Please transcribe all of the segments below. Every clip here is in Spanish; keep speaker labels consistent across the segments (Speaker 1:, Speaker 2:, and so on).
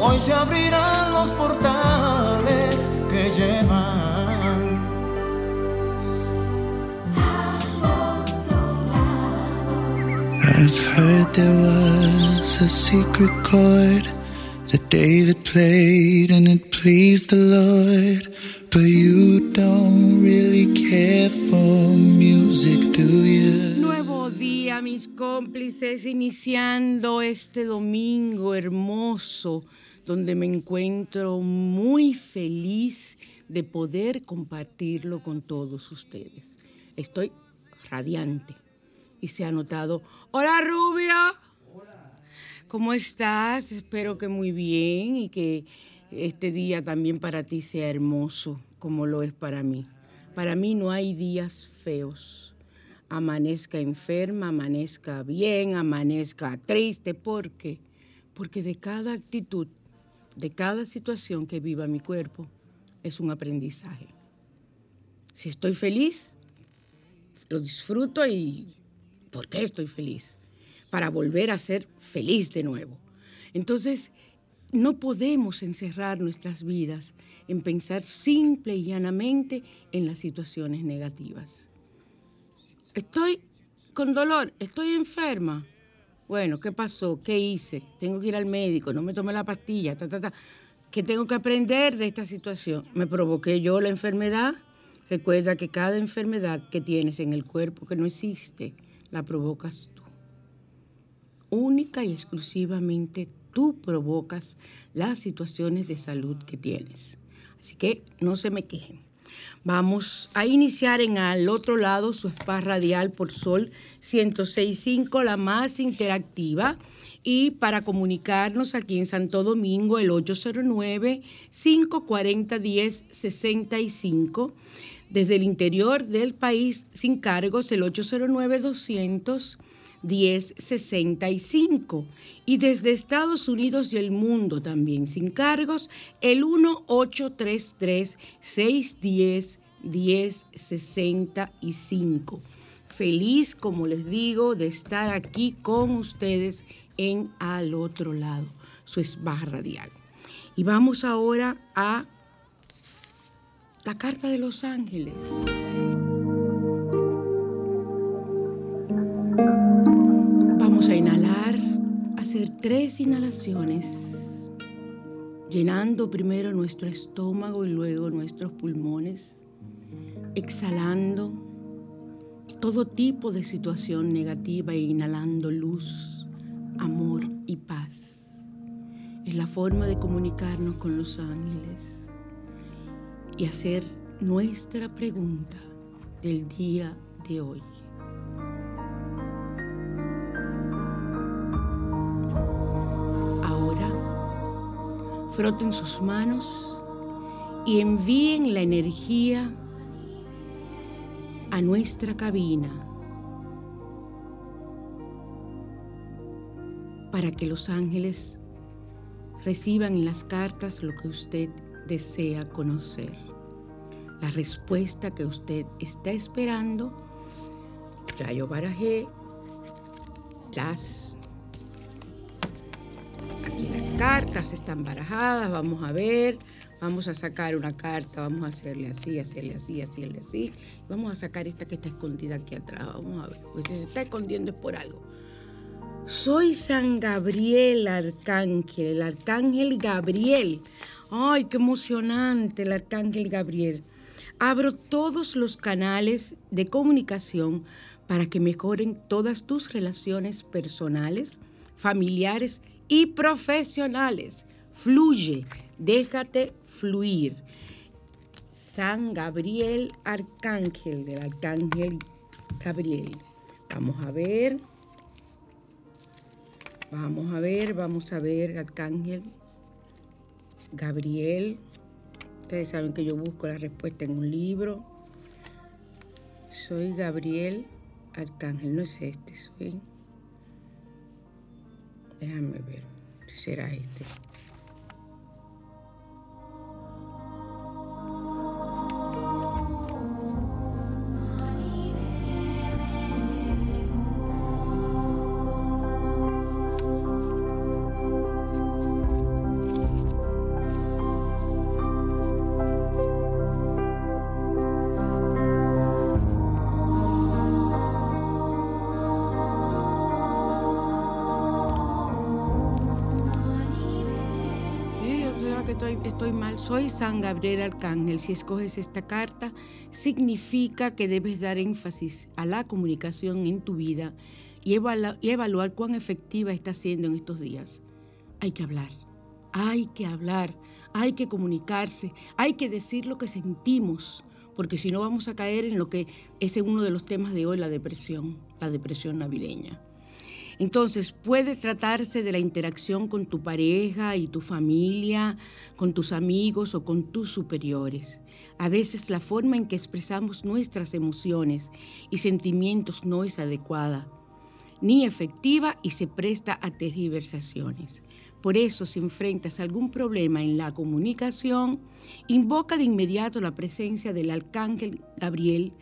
Speaker 1: Hoy se abrirán los portales que llevan al otro lado.
Speaker 2: I've heard there was a secret chord that David played and it pleased the Lord. But you don't really care for music, do you?
Speaker 3: mis cómplices, iniciando este domingo hermoso donde me encuentro muy feliz de poder compartirlo con todos ustedes. Estoy radiante y se ha notado. Hola Rubia. Hola. ¿Cómo estás? Espero que muy bien y que este día también para ti sea hermoso como lo es para mí. Para mí no hay días feos amanezca enferma, amanezca bien, amanezca triste. ¿Por qué? Porque de cada actitud, de cada situación que viva mi cuerpo, es un aprendizaje. Si estoy feliz, lo disfruto y ¿por qué estoy feliz? Para volver a ser feliz de nuevo. Entonces, no podemos encerrar nuestras vidas en pensar simple y llanamente en las situaciones negativas. Estoy con dolor, estoy enferma. Bueno, ¿qué pasó? ¿Qué hice? Tengo que ir al médico, no me tomé la pastilla, ta, ta, ta. ¿Qué tengo que aprender de esta situación? ¿Me provoqué yo la enfermedad? Recuerda que cada enfermedad que tienes en el cuerpo que no existe, la provocas tú. Única y exclusivamente tú provocas las situaciones de salud que tienes. Así que no se me quejen. Vamos a iniciar en al otro lado su spa radial por Sol 106.5, la más interactiva. Y para comunicarnos aquí en Santo Domingo, el 809-540-1065. Desde el interior del país, sin cargos, el 809-200. 1065 y desde Estados Unidos y el mundo también sin cargos el 1833 610 1065. Feliz, como les digo, de estar aquí con ustedes en Al otro lado, su esbaja radial. Y vamos ahora a la carta de los ángeles. Hacer tres inhalaciones, llenando primero nuestro estómago y luego nuestros pulmones, exhalando todo tipo de situación negativa e inhalando luz, amor y paz. Es la forma de comunicarnos con los ángeles y hacer nuestra pregunta del día de hoy. Froten sus manos y envíen la energía a nuestra cabina para que los ángeles reciban en las cartas lo que usted desea conocer. la respuesta que usted está esperando. Ya yo barajé las aquí cartas están barajadas, vamos a ver, vamos a sacar una carta, vamos a hacerle así, hacerle así, hacerle así, vamos a sacar esta que está escondida aquí atrás, vamos a ver, porque si se está escondiendo es por algo. Soy San Gabriel Arcángel, el Arcángel Gabriel. Ay, qué emocionante el Arcángel Gabriel. Abro todos los canales de comunicación para que mejoren todas tus relaciones personales, familiares y profesionales. Fluye, déjate fluir. San Gabriel Arcángel, del Arcángel Gabriel. Vamos a ver. Vamos a ver, vamos a ver, Arcángel Gabriel. Ustedes saben que yo busco la respuesta en un libro. Soy Gabriel Arcángel, no es este, soy. Déjame ver si será este. Estoy, mal. Soy San Gabriel Arcángel. Si escoges esta carta, significa que debes dar énfasis a la comunicación en tu vida y, evalu- y evaluar cuán efectiva está siendo en estos días. Hay que hablar, hay que hablar, hay que comunicarse, hay que decir lo que sentimos, porque si no vamos a caer en lo que es uno de los temas de hoy, la depresión, la depresión navideña. Entonces, puede tratarse de la interacción con tu pareja y tu familia, con tus amigos o con tus superiores. A veces la forma en que expresamos nuestras emociones y sentimientos no es adecuada ni efectiva y se presta a tergiversaciones. Por eso, si enfrentas algún problema en la comunicación, invoca de inmediato la presencia del arcángel Gabriel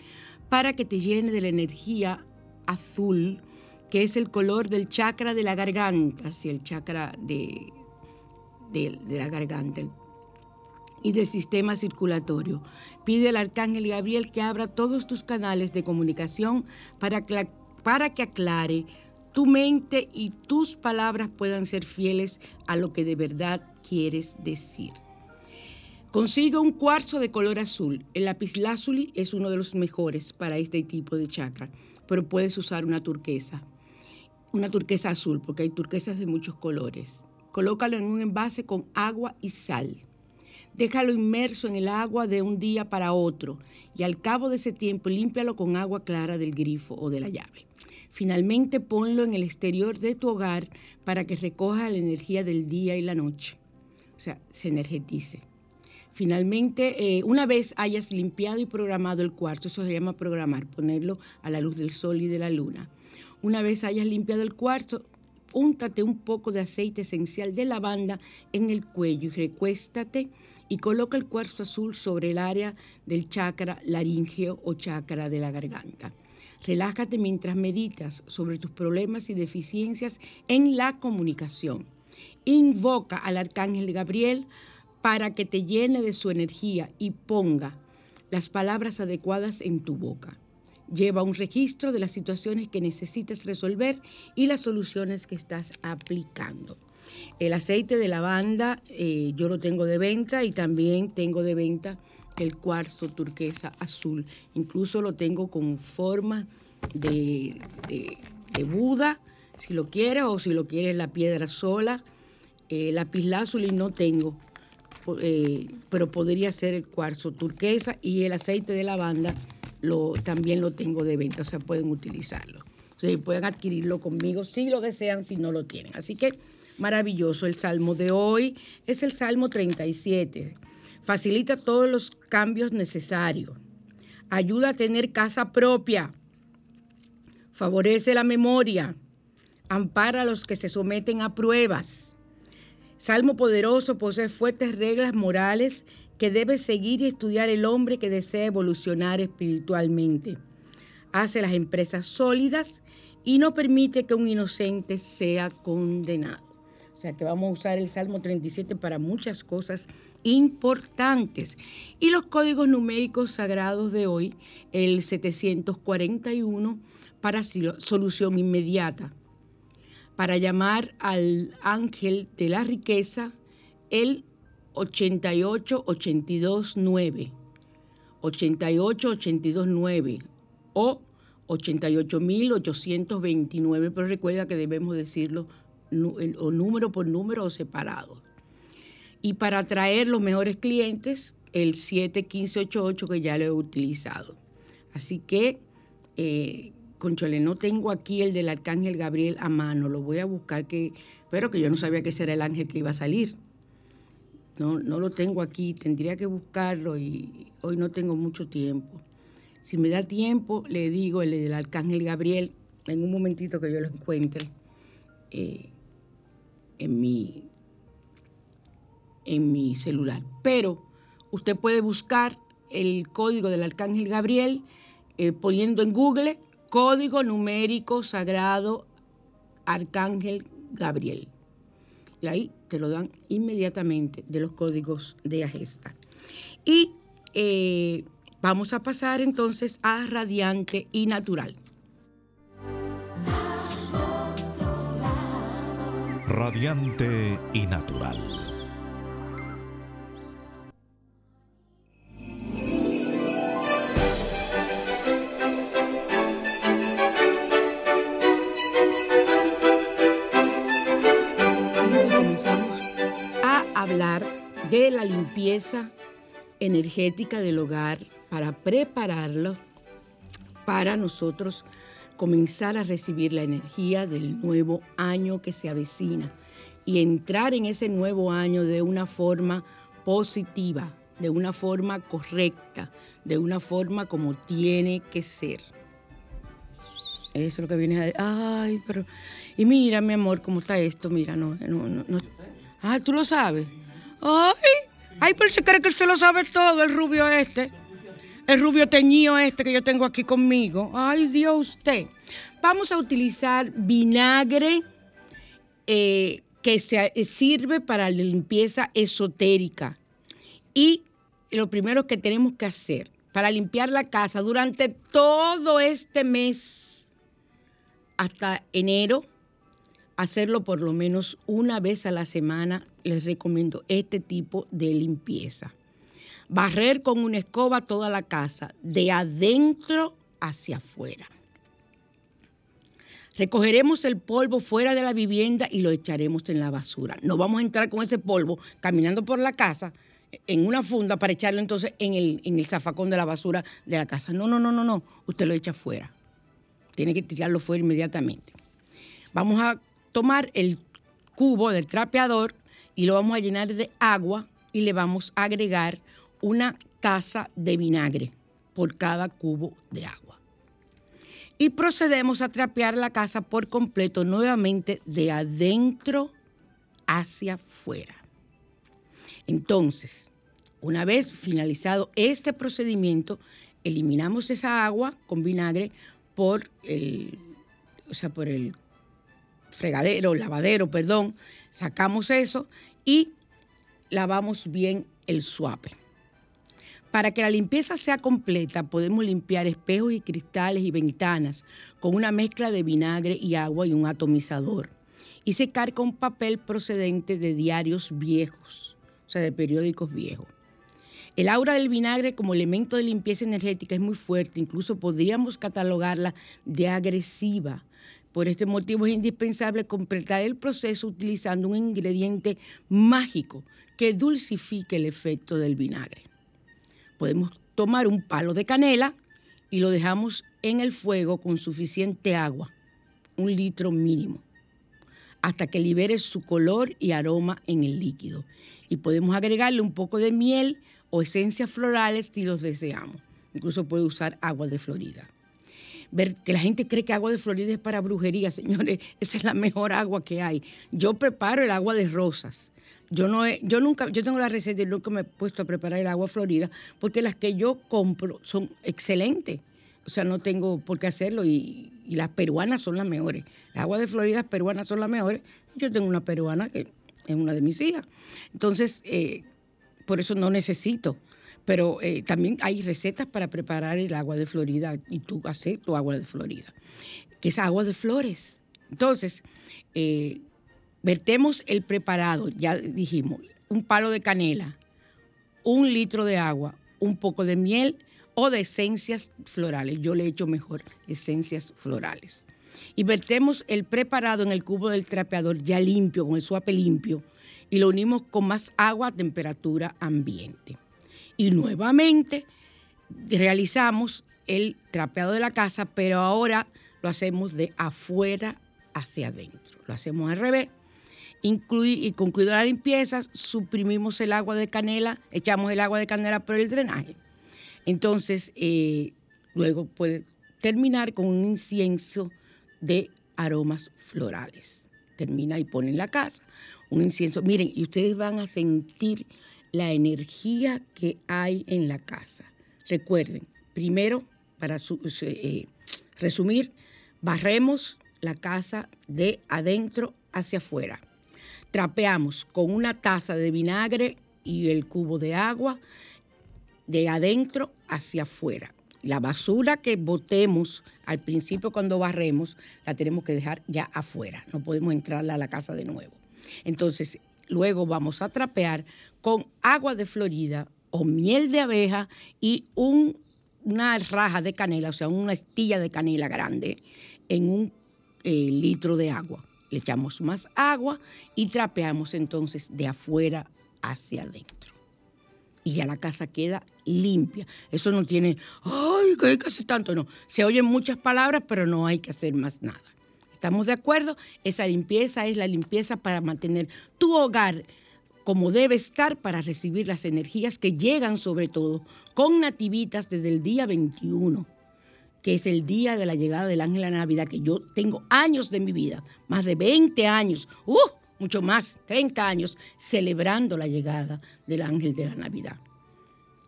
Speaker 3: para que te llene de la energía azul, que es el color del chakra de la garganta, así el chakra de, de- la garganta, y del sistema circulatorio. Pide al arcángel Gabriel que abra todos tus canales de comunicación para, que- para que aclare tu mente y tus palabras puedan ser fieles a lo que de verdad quieres decir. Consigue un cuarzo de color azul. El lapislázuli es uno de los mejores para este tipo de chakra, pero puedes usar una turquesa. Una turquesa azul, porque hay turquesas de muchos colores. Colócalo en un envase con agua y sal. Déjalo inmerso en el agua de un día para otro y al cabo de ese tiempo límpialo con agua clara del grifo o de la llave. Finalmente ponlo en el exterior de tu hogar para que recoja la energía del día y la noche. O sea, se energetice. Finalmente, eh, una vez hayas limpiado y programado el cuarzo, eso se llama programar, ponerlo a la luz del sol y de la luna. Una vez hayas limpiado el cuarzo, úntate un poco de aceite esencial de lavanda en el cuello y recuéstate y coloca el cuarzo azul sobre el área del chakra laríngeo o chakra de la garganta. Relájate mientras meditas sobre tus problemas y deficiencias en la comunicación. Invoca al arcángel Gabriel para que te llene de su energía y ponga las palabras adecuadas en tu boca. Lleva un registro de las situaciones que necesitas resolver y las soluciones que estás aplicando. El aceite de lavanda eh, yo lo tengo de venta y también tengo de venta el cuarzo turquesa azul. Incluso lo tengo con forma de, de- de Buda, si lo quieres, o si lo quieres la piedra sola. Eh, lapislázuli no tengo, eh, pero podría ser el cuarzo turquesa y el aceite de lavanda lo, también lo tengo de venta, o sea, pueden utilizarlo. O sea, pueden adquirirlo conmigo si lo desean, si no lo tienen. Así que maravilloso. El salmo de hoy es el Salmo 37. Facilita todos los cambios necesarios. Ayuda a tener casa propia. Favorece la memoria. Ampara a los que se someten a pruebas. Salmo poderoso posee fuertes reglas morales que debe seguir y estudiar el hombre que desea evolucionar espiritualmente. Hace las empresas sólidas y no permite que un inocente sea condenado. O sea que vamos a usar el Salmo 37 para muchas cosas importantes. Y los códigos numéricos sagrados de hoy, el 741 para solución inmediata. Para llamar al ángel de la riqueza, el 88829. 88829 o 88.829, pero recuerda que debemos decirlo o número por número o separado. Y para atraer los mejores clientes, el 71588 que ya lo he utilizado. Así que, eh, Conchole, no tengo aquí el del Arcángel Gabriel a mano, lo voy a buscar, que, pero que yo no sabía que ese era el ángel que iba a salir. No, no lo tengo aquí, tendría que buscarlo y hoy no tengo mucho tiempo. Si me da tiempo, le digo el del Arcángel Gabriel, en un momentito que yo lo encuentre eh, en, mi, en mi celular. Pero usted puede buscar el código del Arcángel Gabriel eh, poniendo en Google código numérico sagrado Arcángel Gabriel. Y ahí te lo dan inmediatamente de los códigos de Agesta. Y eh, vamos a pasar entonces a radiante y natural.
Speaker 4: Radiante y natural.
Speaker 3: Limpieza energética del hogar para prepararlo para nosotros comenzar a recibir la energía del nuevo año que se avecina y entrar en ese nuevo año de una forma positiva, de una forma correcta, de una forma como tiene que ser. Eso es lo que viene a Ay, pero. Y mira, mi amor, cómo está esto. Mira, no. no. Ah, tú lo sabes. Ay, ay, pero se cree que se lo sabe todo, el rubio este. El rubio teñido este que yo tengo aquí conmigo. Ay, Dios usted. Vamos a utilizar vinagre eh, que se, eh, sirve para la limpieza esotérica. Y lo primero que tenemos que hacer para limpiar la casa durante todo este mes, hasta enero, hacerlo por lo menos una vez a la semana, les recomiendo este tipo de limpieza. Barrer con una escoba toda la casa, de adentro hacia afuera. Recogeremos el polvo fuera de la vivienda y lo echaremos en la basura. No vamos a entrar con ese polvo caminando por la casa en una funda para echarlo entonces en el, en el zafacón de la basura de la casa. No, no, no, no, no. Usted lo echa fuera. Tiene que tirarlo fuera inmediatamente. Vamos a tomar el cubo del trapeador y lo vamos a llenar de agua y le vamos a agregar una taza de vinagre por cada cubo de agua. Y procedemos a trapear la casa por completo nuevamente de adentro hacia afuera. Entonces, una vez finalizado este procedimiento, eliminamos esa agua con vinagre por el, o sea, por el fregadero, lavadero, perdón, sacamos eso y lavamos bien el suape. Para que la limpieza sea completa, podemos limpiar espejos y cristales y ventanas con una mezcla de vinagre y agua y un atomizador. Y secar con papel procedente de diarios viejos, o sea, de periódicos viejos. El aura del vinagre como elemento de limpieza energética es muy fuerte, incluso podríamos catalogarla de agresiva, por este motivo es indispensable completar el proceso utilizando un ingrediente mágico que dulcifique el efecto del vinagre. Podemos tomar un palo de canela y lo dejamos en el fuego con suficiente agua, un litro mínimo, hasta que libere su color y aroma en el líquido. Y podemos agregarle un poco de miel o esencias florales si los deseamos. Incluso puede usar agua de Florida ver que la gente cree que agua de Florida es para brujería, señores, esa es la mejor agua que hay. Yo preparo el agua de rosas. Yo no he- yo nunca, yo tengo la receta y nunca me he puesto a preparar el agua florida, porque las que yo compro son excelentes. O sea, no tengo por qué hacerlo y, las peruanas son las mejores. Las aguas de Florida peruanas son las mejores. Yo tengo una peruana que es una de mis hijas. Entonces, eh, por eso no necesito. Pero eh, también hay recetas para preparar el agua de Florida y tú haces tu agua de Florida, que es agua de flores. Entonces, eh, vertemos el preparado, ya dijimos, un palo de canela, un litro de agua, un poco de miel o de esencias florales. Yo le echo mejor esencias florales. Y vertemos el preparado en el cubo del trapeador ya limpio, con el suape limpio, y lo unimos con más agua a temperatura ambiente. Y nuevamente realizamos el trapeado de la casa, pero ahora lo hacemos de afuera hacia adentro. Lo hacemos al revés. Inclui- y concluida la limpieza, suprimimos el agua de canela, echamos el agua de canela por el drenaje. Entonces, eh, luego puede terminar con un incienso de aromas florales. Termina y pone en la casa un incienso. Miren, y ustedes van a sentir la energía que hay en la casa. Recuerden, primero, para eh, resumir, barremos la casa de adentro hacia afuera. Trapeamos con una taza de vinagre y el cubo de agua de adentro hacia afuera. La basura que botemos al principio cuando barremos, la tenemos que dejar ya afuera. No podemos entrarla a la casa de nuevo. Entonces, luego vamos a trapear con agua de Florida o miel de abeja y un- una raja de canela, o sea, una estilla de canela grande en un eh, litro de agua. Le echamos más agua y trapeamos entonces de afuera hacia adentro y ya la casa queda limpia. Eso no tiene, ay, que hay que hacer tanto, no. Se oyen muchas palabras, pero no hay que hacer más nada. ¿Estamos de acuerdo? Esa limpieza es la limpieza para mantener tu hogar como debe estar para recibir las energías que llegan sobre todo con nativitas desde el día 21 que es el día de la llegada del ángel de la Navidad, que yo tengo años de mi vida, más de 20 años, ¡uh! mucho más, 30 años, celebrando la llegada del ángel de la Navidad.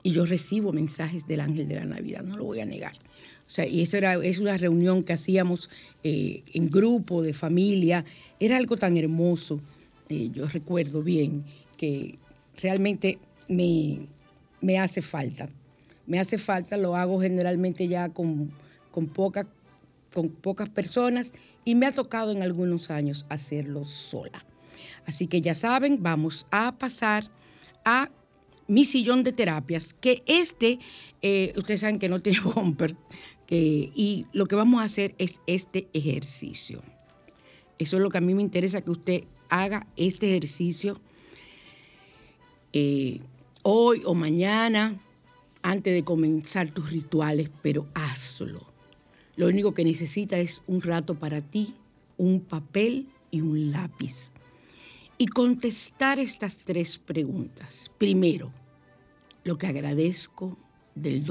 Speaker 3: Y yo recibo mensajes del ángel de la Navidad, no lo voy a negar. O sea, y eso era, es una reunión que hacíamos eh, en grupo, de familia, era algo tan hermoso. Eh, yo recuerdo bien que realmente me, me hace falta me hace falta, lo hago generalmente ya con, con, con pocas personas y me ha tocado en algunos años hacerlo sola. Así que ya saben, vamos a pasar a mi sillón de terapias, que este, eh, ustedes saben que no tiene bumper, que- y lo que vamos a hacer es este ejercicio. Eso es lo que a mí me interesa, que usted haga este ejercicio eh, hoy o mañana, antes de comenzar tus rituales, pero hazlo. Lo único que necesita es un rato para ti, un papel y un lápiz. Y contestar estas tres preguntas. Primero, lo que agradezco del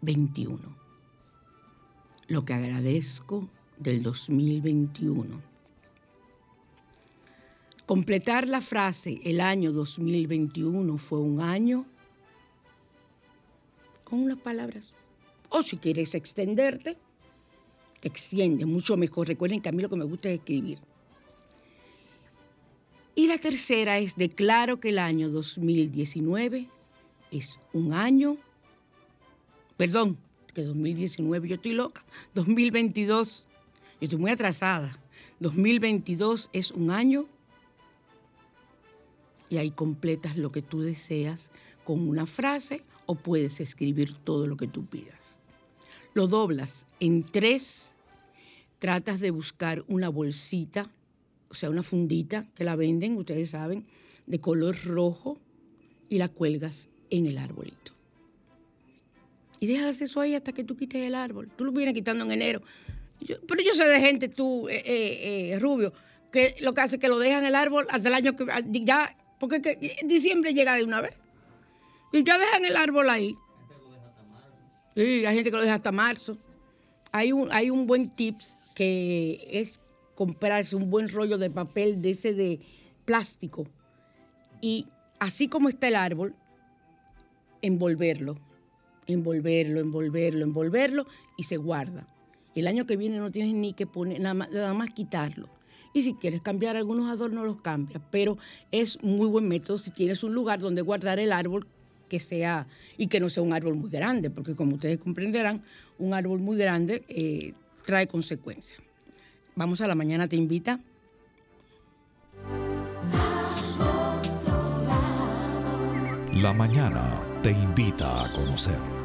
Speaker 3: 2021. Lo que agradezco del 2021. Completar la frase, el año 2021 fue un año con unas palabras. O si quieres extenderte, te extiende mucho mejor. Recuerden que a mí lo que me gusta es escribir. Y la tercera es, declaro que el año 2019 es un año, perdón, que 2019 yo estoy loca, 2022, yo estoy muy atrasada, 2022 es un año y ahí completas lo que tú deseas con una frase o puedes escribir todo lo que tú pidas. Lo doblas en tres, tratas de buscar una bolsita, o sea, una fundita que la venden, ustedes saben, de color rojo y la cuelgas en el arbolito. Y dejas eso ahí hasta que tú quites el árbol. Tú lo vienes quitando en enero. Pero yo sé de gente, tú, eh, eh, eh, Rubio, que lo que hace es que lo dejan el árbol hasta el año que ya, porque que- diciembre llega de una vez. Y ya dejan el árbol ahí. Sí, hay gente que lo deja hasta marzo. Hay un, hay un buen tip que es comprarse un buen rollo de papel de ese de, plástico y así como está el árbol, envolverlo, envolverlo, envolverlo, envolverlo y se guarda. El año que viene no tienes ni que poner, nada más, nada más quitarlo. Y si quieres cambiar algunos adornos, los cambias. Pero es muy buen método si tienes un lugar donde guardar el árbol que sea y que no sea un árbol muy grande, porque como ustedes comprenderán, un árbol muy grande eh, trae consecuencias. Vamos a la mañana, te invita.
Speaker 4: La mañana te invita a conocer.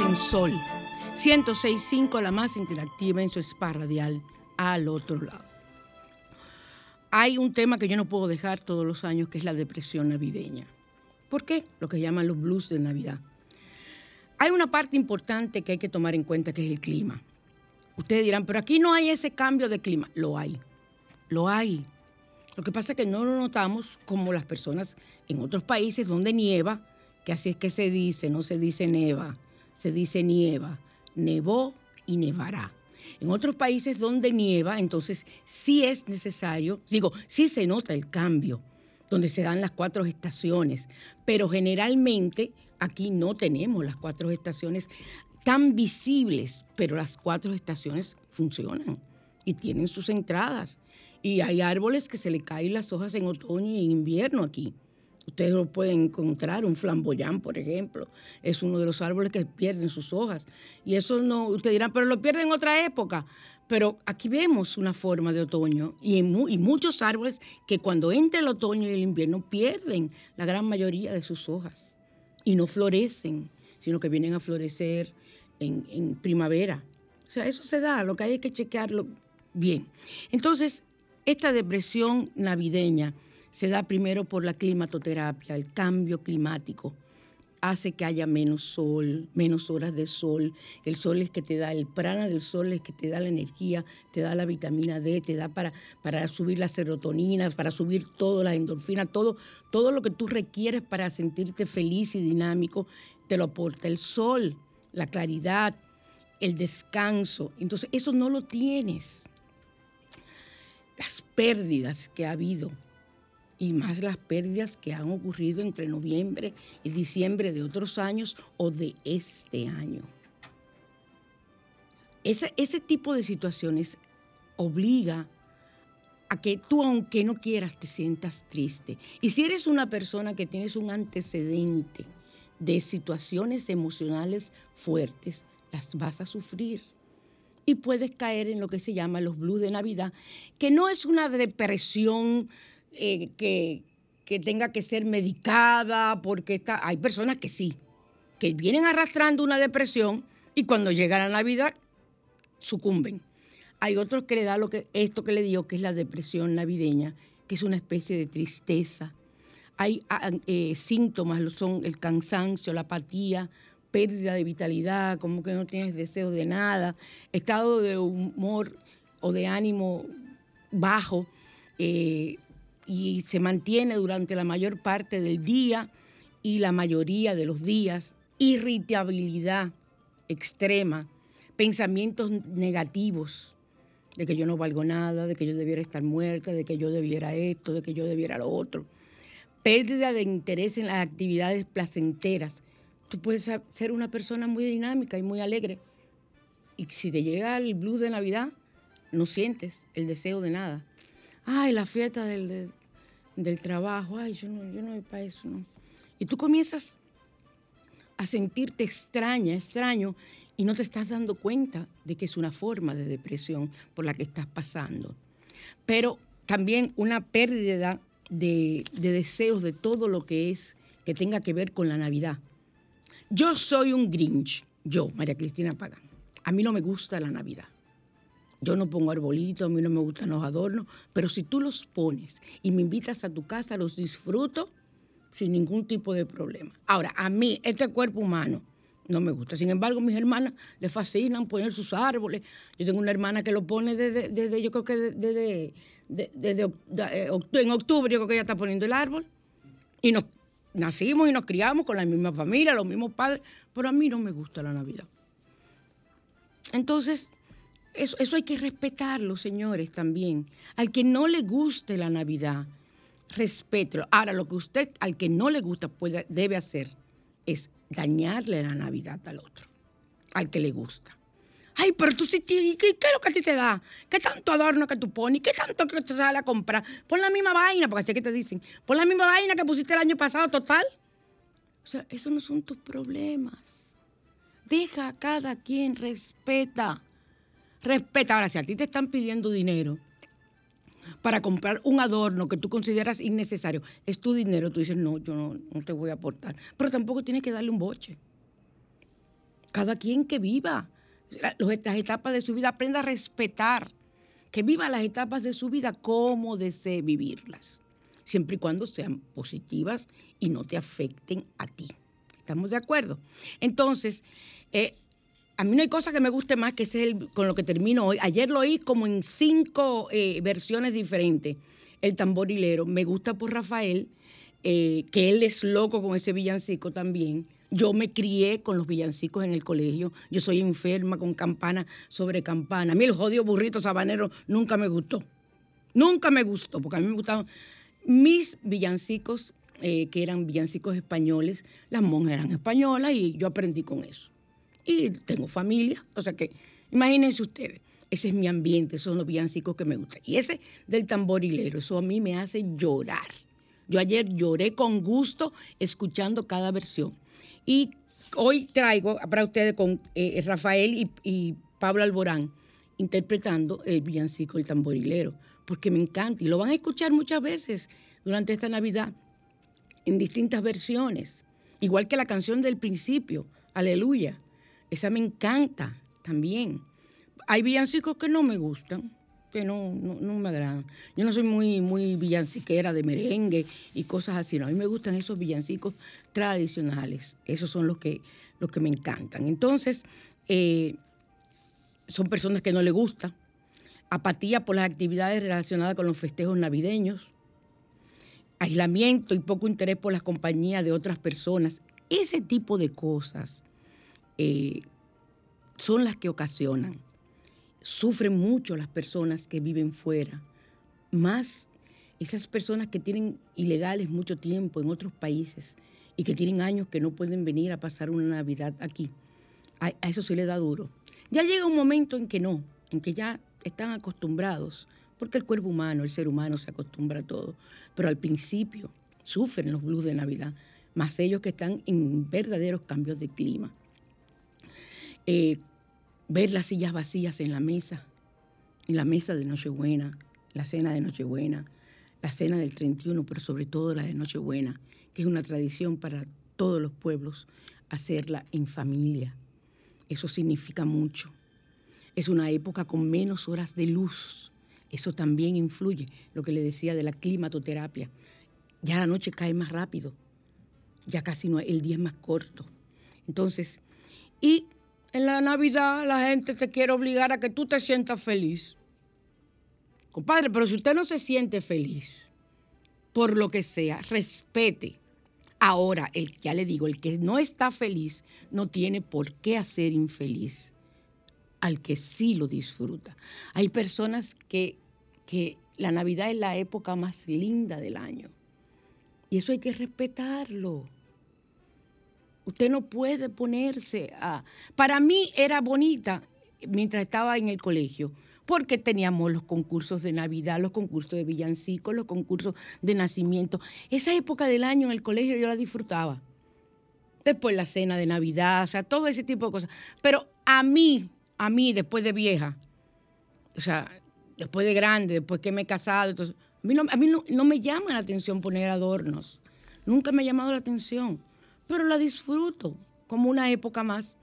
Speaker 3: En Sol, 106.5, la más interactiva en su spa radial, al otro lado. Hay un tema que yo no puedo dejar todos los años, que es la depresión navideña. ¿Por qué? Lo que llaman los blues de Navidad. Hay una parte importante que hay que tomar en cuenta, que es el clima. Ustedes dirán, pero aquí no hay ese cambio de clima. Lo hay, lo hay. Lo que pasa es que no lo notamos como las personas en otros países donde nieva, que así es que se dice, no se dice neva, se dice nieva, nevó y nevará. En otros países donde nieva, entonces sí es necesario, digo, sí se nota el cambio, donde se dan las cuatro estaciones, pero generalmente aquí no tenemos las cuatro estaciones tan visibles, pero las cuatro estaciones funcionan y tienen sus entradas. Y hay árboles que se le caen las hojas en otoño y en invierno aquí. Ustedes lo pueden encontrar, un flamboyán, por ejemplo, es uno de los árboles que pierden sus hojas. Y eso no, ustedes dirán, pero lo pierden en otra época. Pero aquí vemos una forma de otoño y, en muchos árboles que cuando entra el otoño y el invierno pierden la gran mayoría de sus hojas y no florecen, sino que vienen a florecer en, en primavera. O sea, eso se da, lo que hay es que chequearlo bien. Entonces, esta depresión navideña se da primero por la climatoterapia, el cambio climático. Hace que haya menos sol, menos horas de sol. El sol es que te da, el prana del sol es que te da la energía, te da la vitamina D, te da para, para subir la serotonina, para subir todo, la endorfina, todo, todo lo que tú requieres para sentirte feliz y dinámico, te lo aporta el sol, la claridad, el descanso. Entonces, eso no lo tienes las pérdidas que ha habido y más las pérdidas que han ocurrido entre noviembre y diciembre de otros años o de este año. Ese, ese tipo de situaciones obliga a que tú, aunque no quieras, te sientas triste. Y si eres una persona que tienes un antecedente de situaciones emocionales fuertes, las vas a sufrir y puedes caer en lo que se llama los blues de Navidad, que no es una depresión eh, que, que tenga que ser medicada, porque está, hay personas que sí, que vienen arrastrando una depresión y cuando llega la Navidad sucumben. Hay otros que le da lo que, esto que le digo, que es la depresión navideña, que es una especie de tristeza. Hay ah, eh, síntomas, son el cansancio, la apatía, pérdida de vitalidad, como que no tienes deseo de nada, estado de humor o de ánimo bajo eh, y se mantiene durante la mayor parte del día y la mayoría de los días, irritabilidad extrema, pensamientos negativos de que yo no valgo nada, de que yo debiera estar muerta, de que yo debiera esto, de que yo debiera lo otro. Pérdida de interés en las actividades placenteras. Tú puedes ser una persona muy dinámica y muy alegre. Y si te llega el blues de Navidad, no sientes el deseo de nada. Ay, la fiesta del, del, trabajo, ay, yo no, yo no voy para eso, no. Y tú comienzas a sentirte extraña, extraño, y no te estás dando cuenta de que es una forma de depresión por la que estás pasando. Pero también una pérdida de, de deseos de todo lo que es, que tenga que ver con la Navidad. Yo soy un Grinch, yo, María Cristina Pagán. A mí no me gusta la Navidad. Yo no pongo arbolitos, a mí no me gustan los adornos, pero si tú los pones y me invitas a tu casa, los disfruto sin ningún tipo de problema. Ahora, a mí, este cuerpo humano, no me gusta. Sin embargo, mis hermanas les fascinan poner sus árboles. Yo tengo una hermana que lo pone desde, desde yo creo que desde, desde- eh, en octubre, yo creo que ella está poniendo el árbol. Y nos nacimos y nos criamos con la misma familia, los mismos padres, pero a mí no me gusta la Navidad. Entonces, eso, eso hay que respetarlo, señores, también. Al que no le guste la Navidad, respételo. Ahora, lo que usted al que no le gusta puede, debe hacer es dañarle la Navidad al otro, al que le gusta. Ay, pero tú sí, ¿qué, qué es lo que a ti te da? ¿Qué tanto adorno que tú pones? ¿Qué tanto que te sale a comprar? Pon la misma vaina, porque así que te dicen, pon la misma vaina que pusiste el año pasado, total. O sea, esos no son tus problemas. Deja a cada quien, respeta. Respeta. Ahora, si a ti te están pidiendo dinero para comprar un adorno que tú consideras innecesario, es tu dinero, tú dices, no, yo no, te voy a aportar. Pero tampoco tienes que darle un boche. Cada quien que viva las etapas de su vida, aprenda a respetar. Que viva las etapas de su vida como desee vivirlas. Siempre y cuando sean positivas y no te afecten a ti. ¿Estamos de acuerdo? Entonces, eh, a mí no hay cosa que me guste más que ese es el, con lo que termino hoy. Ayer lo oí como en cinco eh, versiones diferentes. El tamborilero. Me gusta por Rafael, eh, que él es loco con ese villancico también. Yo me crié con los villancicos en el colegio. Yo soy enferma con campana sobre campana. A mí el jodido burrito sabanero nunca me gustó. Nunca me gustó, porque a mí me gustaban mis villancicos, eh, que eran villancicos españoles. Las monjas eran españolas y yo aprendí con eso. Y tengo familia, o sea que imagínense ustedes, ese es mi ambiente, esos son los villancicos que me gustan. Y ese del tamborilero, eso a mí me hace llorar. Yo ayer lloré con gusto escuchando cada versión. Y hoy traigo para ustedes con eh, Rafael y, y Pablo Alborán interpretando el villancico El tamborilero, porque me encanta y lo van a escuchar muchas veces durante esta Navidad en distintas versiones, igual que la canción del principio, Aleluya. Esa me encanta también. Hay villancicos que no me gustan, que no, no, no me agradan. Yo no soy muy, muy villanciquera de merengue y cosas así. No, a mí me gustan esos villancicos tradicionales. Esos son los que, los que me encantan. Entonces, eh, son personas que no les gusta. Apatía por las actividades relacionadas con los festejos navideños. Aislamiento y poco interés por las compañías de otras personas. Ese tipo de cosas eh, son las que ocasionan. Sufren mucho las personas que viven fuera, más esas personas que tienen ilegales mucho tiempo en otros países y que tienen años que no pueden venir a pasar una Navidad aquí. A, a eso se le da duro. Ya llega un momento en que no, en que ya están acostumbrados, porque el cuerpo humano, el ser humano se acostumbra a todo, pero al principio sufren los blues de Navidad, más ellos que están en verdaderos cambios de clima eh, ver las sillas vacías en la mesa, en la mesa de Nochebuena, la cena de Nochebuena, la cena del 31, pero sobre todo la de Nochebuena, que es una tradición para todos los pueblos, hacerla en familia. Eso significa mucho. Es una época con menos horas de luz. Eso también influye, lo que le decía de la climatoterapia. Ya la noche cae más rápido, ya casi no el día es más corto. Entonces, y en la Navidad la gente te quiere obligar a que tú te sientas feliz. Compadre, pero si usted no se siente feliz, por lo que sea, respete. Ahora, el, ya le digo, el que no está feliz no tiene por qué hacer infeliz al que sí lo disfruta. Hay personas que, que la Navidad es la época más linda del año. Y eso hay que respetarlo. Usted no puede ponerse a... Para mí era bonita mientras estaba en el colegio, porque teníamos los concursos de Navidad, los concursos de villancicos, los concursos de nacimiento. Esa época del año en el colegio yo la disfrutaba. Después la cena de Navidad, o sea, todo ese tipo de cosas. Pero a mí, a mí, después de vieja, o sea, después de grande, después que me he casado, a mí, no, a no me llama la atención poner adornos. Nunca me ha llamado la atención, pero la disfruto como una época más.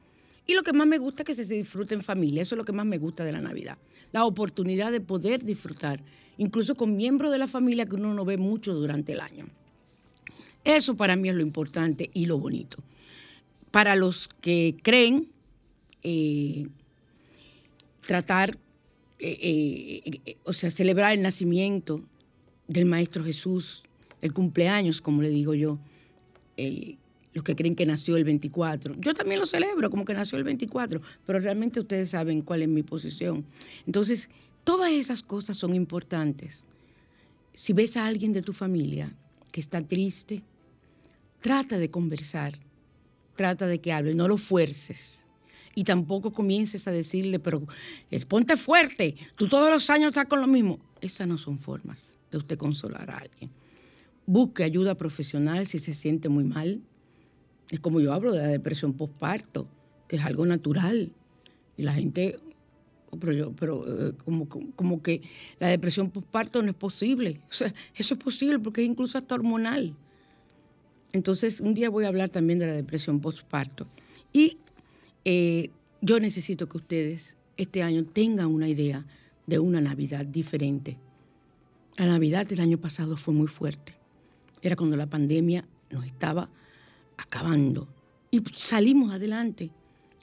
Speaker 3: Y lo que más me gusta es que se disfrute en familia. Eso es lo que más me gusta de la Navidad. La oportunidad de poder disfrutar, incluso con miembros de la familia que uno no ve mucho durante el año. Eso para mí es lo importante y lo bonito. Para los que creen, eh, tratar, eh, eh, o sea, celebrar el nacimiento del Maestro Jesús, el cumpleaños, como le digo yo, los que creen que nació el 24. Yo también lo celebro como que nació el 24, pero realmente ustedes saben cuál es mi posición. Entonces, todas esas cosas son importantes. Si ves a alguien de tu familia que está triste, trata de conversar, trata de que hable, no lo fuerces. Y tampoco comiences a decirle, pero es, ponte fuerte, tú todos los años estás con lo mismo. Esas no son formas de usted consolar a alguien. Busque ayuda profesional si se siente muy mal. Es como yo hablo de la depresión postparto, que es algo natural. Y la gente, oh, pero, yo, pero eh, como, como que la depresión postparto no es posible. O sea, eso es posible porque es incluso hasta hormonal. Entonces, un día voy a hablar también de la depresión postparto. Y eh, yo necesito que ustedes este año tengan una idea de una Navidad diferente. La Navidad del año pasado fue muy fuerte. Era cuando la pandemia nos estaba acabando. Y salimos adelante.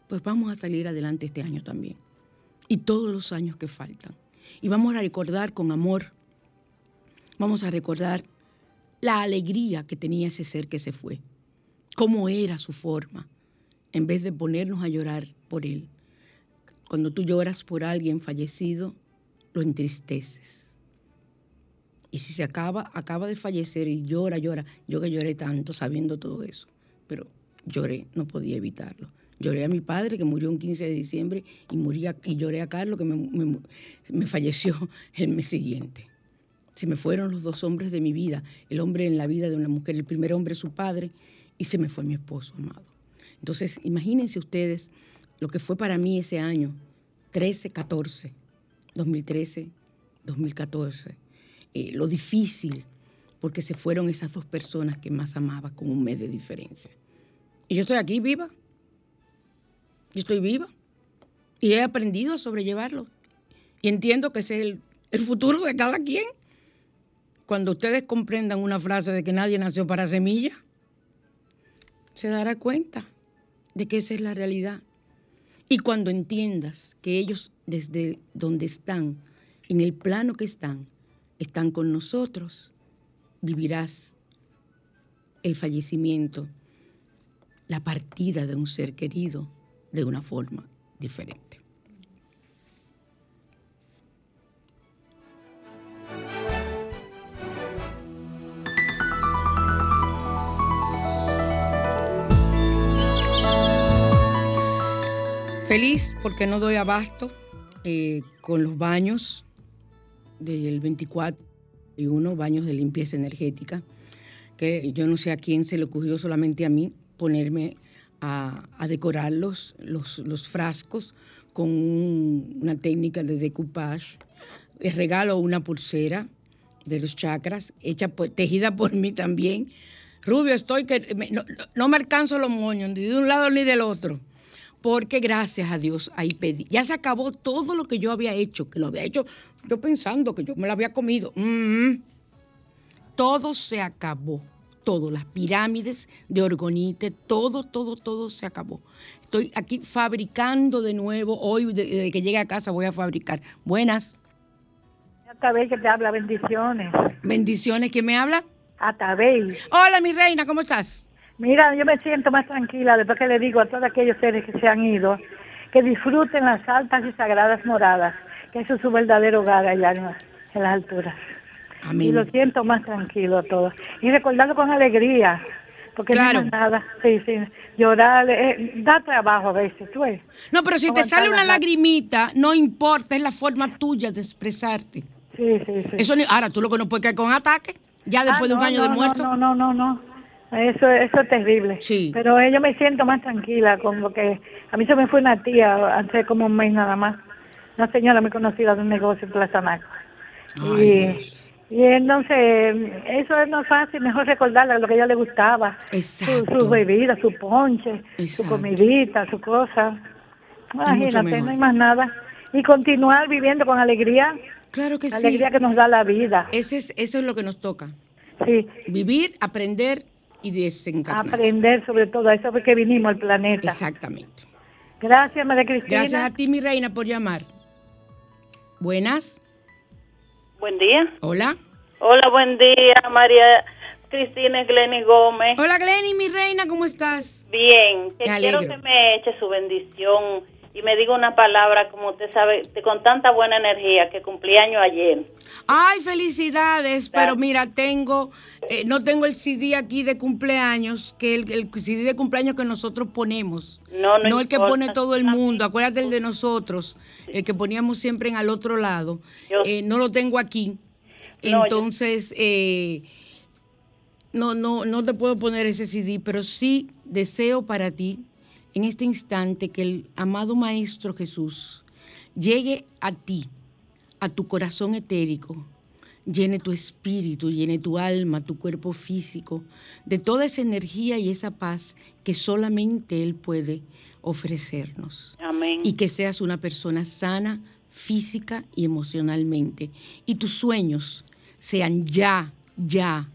Speaker 3: Pues vamos a salir adelante este año también. Y todos los años que faltan. Y vamos a recordar con amor, vamos a recordar la alegría que tenía ese ser que se fue, cómo era su forma, en vez de ponernos a llorar por él. Cuando tú lloras por alguien fallecido, lo entristeces. Y si se acaba, acaba de fallecer y llora, llora, yo que lloré tanto sabiendo todo eso, pero lloré, no podía evitarlo. Lloré a mi padre que murió un 15 de diciembre y, moría, y lloré a Carlos que me, me- me falleció el mes siguiente. Se me fueron los dos hombres de mi vida, el hombre en la vida de una mujer, el primer hombre su padre, y se me fue mi esposo amado. Entonces, imagínense ustedes lo que fue para mí ese año, 13, 14, 2013, 2014, eh, lo difícil, porque se fueron esas dos personas que más amaba con un mes de diferencia. Y yo estoy aquí viva, yo estoy viva, y he aprendido a sobrellevarlo. Y entiendo que ese es el, el futuro de cada quien. Cuando ustedes comprendan una frase de que nadie nació para semilla, se dará cuenta de que esa es la realidad. Y cuando entiendas que ellos desde donde están, en el plano que están, están con nosotros, vivirás el fallecimiento, la partida de un ser querido de una forma diferente. Feliz porque no doy abasto eh, con los baños del 24 y uno, baños de limpieza energética, que yo no sé a quién se le ocurrió solamente a mí ponerme a, decorar los, los, frascos con un- una técnica de decoupage. Regalo una pulsera de los chakras, hecha por- tejida por mí también. Rubio, estoy que no- no me alcanzo los moños, ni de un lado ni del otro. Porque gracias a Dios ahí pedí. Ya se acabó todo lo que yo había hecho, que lo había hecho yo pensando que yo me lo había comido. Mm. Todo se acabó. Todo, las pirámides de Orgonite, todo, todo, todo se acabó. Estoy aquí fabricando de nuevo. Hoy, de- desde que llegue a casa, voy a fabricar. Buenas.
Speaker 5: Atabey que te habla, bendiciones.
Speaker 3: Bendiciones. ¿Quién me habla?
Speaker 5: Atabey.
Speaker 3: Hola, mi reina, ¿cómo estás?
Speaker 5: Mira, yo me siento más tranquila después que le digo a todos aquellos seres que se han ido que disfruten las altas y sagradas moradas, que eso es su verdadero hogar allá en, las- en las alturas. Y
Speaker 3: Amén.
Speaker 5: lo siento más tranquilo a todos. Y recordarlo con alegría, porque
Speaker 3: Claro.
Speaker 5: no es nada. Sí, sí. Llorar eh, da trabajo a veces, tú ves.
Speaker 3: No, pero si te sale una lagrimita, no importa, es la forma tuya de expresarte.
Speaker 5: Sí, sí, sí.
Speaker 3: Eso ni- ahora tú lo que no puedes caer con ataque, ya después
Speaker 5: Ah,
Speaker 3: de un año
Speaker 5: no,
Speaker 3: de muerto.
Speaker 5: No, no, no, no. Eso, eso es terrible.
Speaker 3: Sí.
Speaker 5: Pero yo me siento más tranquila, como que a mí se me fue una tía hace como un mes nada más. Una señora muy conocida de un negocio en Plaza Naco. Y, y entonces, eso es más fácil, mejor recordarle lo que a ella le gustaba. Su,
Speaker 3: Exacto.
Speaker 5: su bebida, su ponche,
Speaker 3: Exacto.
Speaker 5: su comidita, su cosa. Imagínate, no hay más nada. Y continuar viviendo con alegría,
Speaker 3: Claro que
Speaker 5: la
Speaker 3: sí.
Speaker 5: alegría que nos da la vida.
Speaker 3: Ese es, eso es lo que nos toca.
Speaker 5: Sí,
Speaker 3: Vivir, aprender y desencarnar.
Speaker 5: aprender sobre todo eso porque vinimos al planeta.
Speaker 3: Exactamente.
Speaker 5: Gracias, María Cristina.
Speaker 3: Gracias a ti, mi reina, por llamar. Buenas.
Speaker 6: Buen día.
Speaker 3: Hola.
Speaker 6: Hola, buen día, María Cristina Glenny Gómez.
Speaker 3: Hola Glenny, mi reina, ¿cómo estás?
Speaker 6: Bien, que
Speaker 3: Me
Speaker 6: quiero
Speaker 3: alegro.
Speaker 6: que me eche su bendición y me diga una palabra, como usted sabe, con tanta buena energía que cumplí año ayer.
Speaker 3: Ay, felicidades, pero mira, tengo, eh, no tengo el CD aquí de cumpleaños, que el, el CD de cumpleaños que nosotros ponemos.
Speaker 6: No, no
Speaker 3: el que pone todo el mundo, acuérdate el de nosotros, el que poníamos siempre en al otro lado. Eh, no lo tengo aquí.
Speaker 6: No,
Speaker 3: Entonces, eh, no, no, no te puedo poner ese CD, pero sí deseo para ti en este instante que el amado Maestro Jesús llegue a ti, a tu corazón etérico, llene tu espíritu, llene tu alma, tu cuerpo físico, de toda esa energía y esa paz que solamente Él puede ofrecernos.
Speaker 6: Amén.
Speaker 3: Y que seas una persona sana física y emocionalmente. Y tus sueños sean ya, ya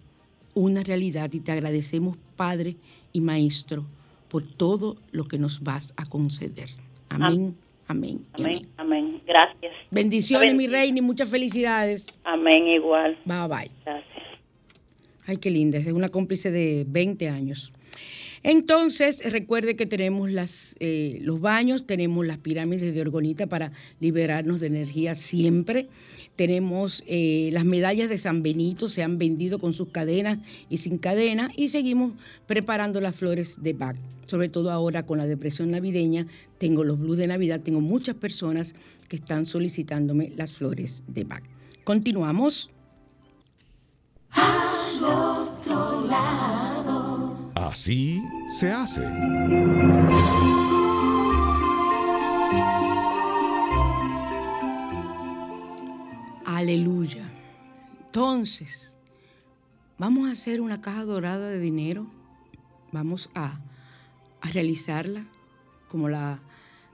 Speaker 3: una realidad. Y te agradecemos, Padre y Maestro, por todo lo que nos vas a conceder. Amén, amén, amén.
Speaker 6: Amén. Gracias.
Speaker 3: Bendiciones, mi reina, y muchas felicidades.
Speaker 6: Amén, igual.
Speaker 3: Bye, bye.
Speaker 6: Gracias.
Speaker 3: Ay, qué linda, es una cómplice de 20 años. Entonces, recuerde que tenemos eh, los baños, tenemos las pirámides de orgonita para liberarnos de energía siempre. Tenemos eh, las medallas de San Benito, se han vendido con sus cadenas y sin cadena, y seguimos preparando las flores de Bach. Sobre todo ahora con la depresión navideña, tengo los blues de Navidad, tengo muchas personas que están solicitándome las flores de Bach. Continuamos.
Speaker 4: Así se hace.
Speaker 3: Aleluya. Entonces, vamos a hacer una caja dorada de dinero. Vamos a, a realizarla como la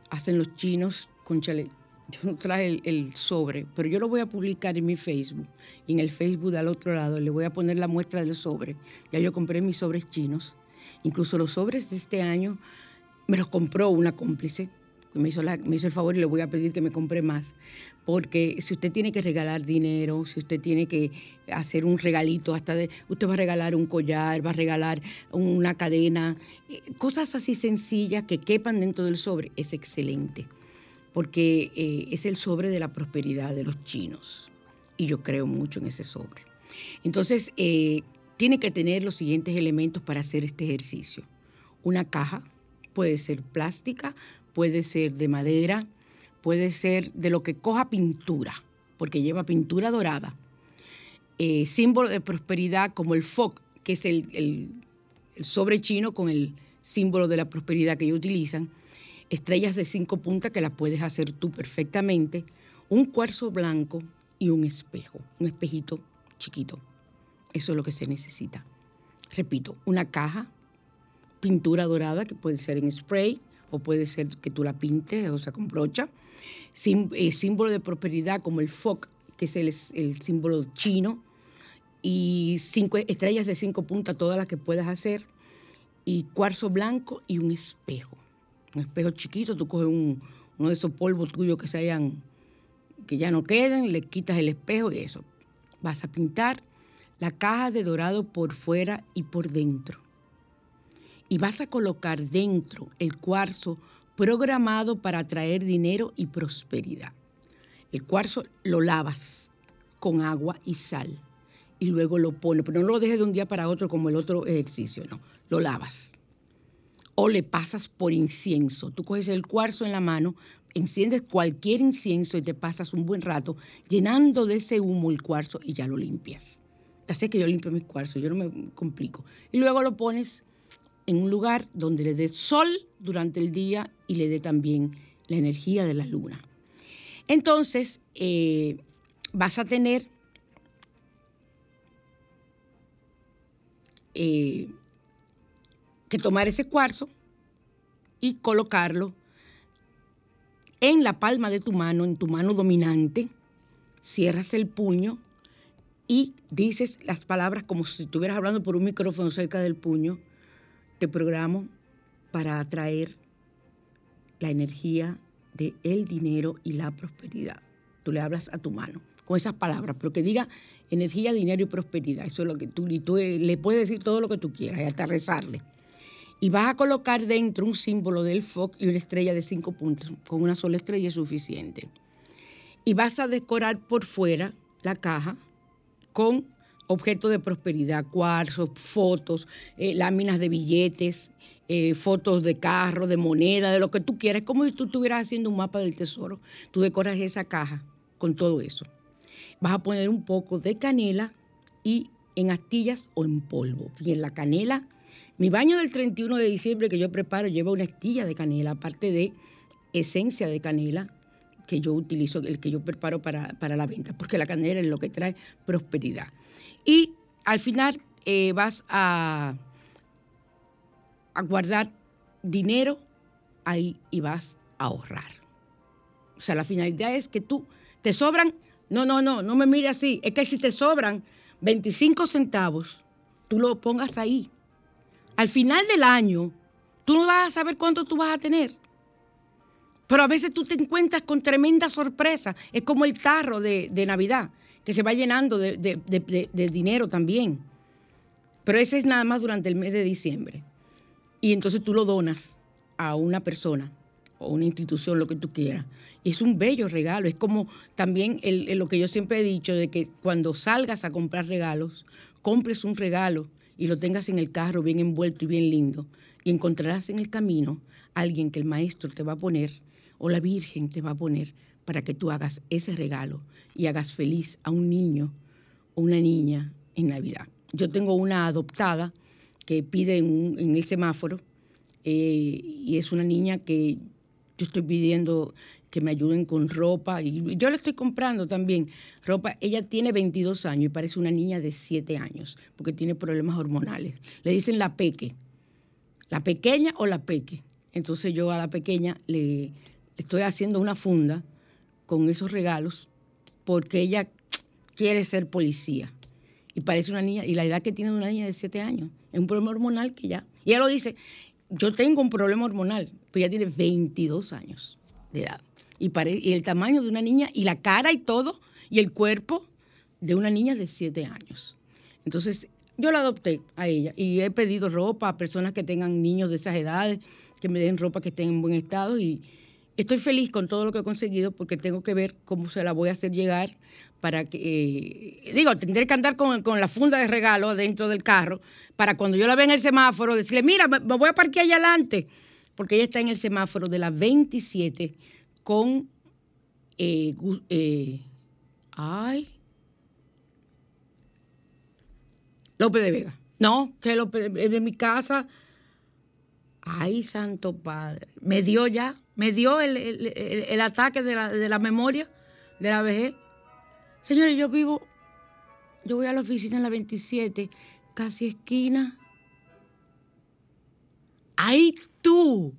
Speaker 3: hacen los chinos con chale. Yo no traje el, sobre, pero yo lo voy a publicar en mi Facebook. Y en el Facebook del otro lado le voy a poner la muestra del sobre. Ya yo compré mis sobres chinos. Incluso los sobres de este año me los compró una cómplice. que Me hizo, la- me hizo el favor y le voy a pedir que me compre más. Porque si usted tiene que regalar dinero, si usted tiene que hacer un regalito, hasta de, usted va a regalar un collar, va a regalar una cadena, eh, cosas así sencillas que quepan dentro del sobre, es excelente. Porque eh, es el sobre de la prosperidad de los chinos. Y yo creo mucho en ese sobre. Entonces, eh, tiene que tener los siguientes elementos para hacer este ejercicio. Una caja, puede ser plástica, puede ser de madera, puede ser de lo que coja pintura, porque lleva pintura dorada. Eh, símbolo de prosperidad como el foc, que es el, sobre chino con el símbolo de la prosperidad que ellos utilizan. Estrellas de cinco puntas que las puedes hacer tú perfectamente. Un cuarzo blanco y un espejo, un espejito chiquito. Eso es lo que se necesita. Repito, una caja, pintura dorada, que puede ser en spray o puede ser que tú la pintes, o sea, con brocha. Sim- eh, símbolo de prosperidad como el foc, que es el, el símbolo chino. Y cinco estrellas de cinco puntas, todas las que puedas hacer. Y cuarzo blanco y un espejo. Un espejo chiquito, tú coges un- uno de esos polvos tuyos que se hayan, que ya no queden, le quitas el espejo y eso. Vas a pintar la caja de dorado por fuera y por dentro. Y vas a colocar dentro el cuarzo programado para atraer dinero y prosperidad. El cuarzo lo lavas con agua y sal y luego lo pones, pero no lo dejes de un día para otro como el otro ejercicio, no, lo lavas. O le pasas por incienso. Tú coges el cuarzo en la mano, enciendes cualquier incienso y te pasas un buen rato llenando de ese humo el cuarzo y ya lo limpias. Así que yo limpio mis cuarzos, yo no me complico. Y luego lo pones en un lugar donde le dé sol durante el día y le dé también la energía de la luna. Entonces, eh, vas a tener eh, que tomar ese cuarzo y colocarlo en la palma de tu mano, en tu mano dominante, cierras el puño y dices las palabras como si estuvieras hablando por un micrófono cerca del puño. Te programo para atraer la energía de el dinero y la prosperidad. Tú le hablas a tu mano con esas palabras, pero que diga energía, dinero y prosperidad. Eso es lo que tú, y tú eh, le puedes decir todo lo que tú quieras y hasta rezarle. Y vas a colocar dentro un símbolo del FOC y una estrella de cinco puntos. Con una sola estrella es suficiente. Y vas a decorar por fuera la caja con objetos de prosperidad, cuarzos, fotos, eh, láminas de billetes, eh, fotos de carro, de moneda, de lo que tú quieras. Como si tú estuvieras haciendo un mapa del tesoro. Tú decoras esa caja con todo eso. Vas a poner un poco de canela y en astillas o en polvo. Y en la canela, mi baño del 31 de diciembre que yo preparo lleva una astilla de canela, aparte de esencia de canela que yo utilizo, el que yo preparo para, para la venta, porque la canela es lo que trae prosperidad. Y al final eh, vas a, a guardar dinero ahí y vas a ahorrar. O sea, la finalidad es que tú te sobran, no, no, no, no me mire así, es que si te sobran 25 centavos, tú lo pongas ahí. Al final del año, tú no vas a saber cuánto tú vas a tener. Pero a veces tú te encuentras con tremenda sorpresa. Es como el tarro de, Navidad, que se va llenando de, dinero también. Pero ese es nada más durante el mes de diciembre. Y entonces tú lo donas a una persona o una institución, lo que tú quieras. Y es un bello regalo. Es como también lo que yo siempre he dicho, de que cuando salgas a comprar regalos, compres un regalo y lo tengas en el carro bien envuelto y bien lindo. Y encontrarás en el camino alguien que el maestro te va a poner o la Virgen te va a poner para que tú hagas ese regalo y hagas feliz a un niño o una niña en Navidad. Yo tengo una adoptada que pide en el semáforo eh, y es una niña que yo estoy pidiendo que me ayuden con ropa y yo le estoy comprando también ropa. Ella tiene 22 años y parece una niña de 7 años porque tiene problemas hormonales. Le dicen la peque, la pequeña o la peque. Entonces yo a la pequeña le estoy haciendo una funda con esos regalos porque ella quiere ser policía. Y parece una niña, y la edad que tiene una niña de 7 años. Es un problema hormonal que ya. Y ella lo dice, yo tengo un problema hormonal, pero ella tiene 22 años de edad. Y, el tamaño de una niña, y la cara y todo, y el cuerpo de una niña de 7 años. Entonces, yo la adopté a ella y he pedido ropa a personas que tengan niños de esas edades, que me den ropa que esté en buen estado y estoy feliz con todo lo que he conseguido porque tengo que ver cómo se la voy a hacer llegar para que, eh, digo, tendré que andar con, con la funda de regalo dentro del carro para cuando yo la vea en el semáforo decirle, mira, me, voy a parquear allá adelante, porque ella está en el semáforo de la 27 con, eh, eh, ay, López de Vega. No, que López de, de mi casa. Ay, santo padre. Me dio ya, me dio el, el- el- el ataque de la, de la memoria, de la vejez. Señores, yo vivo, yo voy a la oficina en la 27, casi esquina. Ay, tú.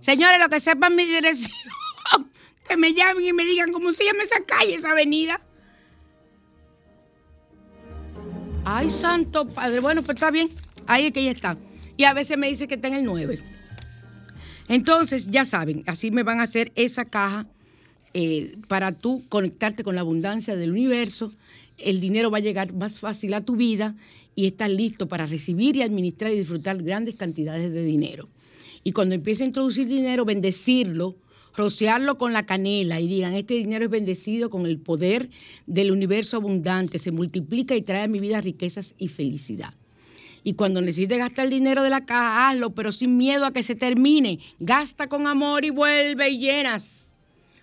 Speaker 3: Señores, lo que sepan mi dirección, que me llamen y me digan cómo se llama esa calle, esa avenida. Ay, santo padre. Bueno, pues está bien. Ahí es que ella está. Y a veces me dice que está en el 9. Entonces, ya saben, así me van a hacer esa caja eh, para tú conectarte con la abundancia del universo. El dinero va a llegar más fácil a tu vida y estás listo para recibir y administrar y disfrutar grandes cantidades de dinero. Y cuando empiece a introducir dinero, bendecirlo, rociarlo con la canela y digan, este dinero es bendecido con el poder del universo abundante, se multiplica y trae a mi vida riquezas y felicidad. Y cuando necesites gastar el dinero de la caja, hazlo, pero sin miedo a que se termine. Gasta con amor y vuelve y llenas.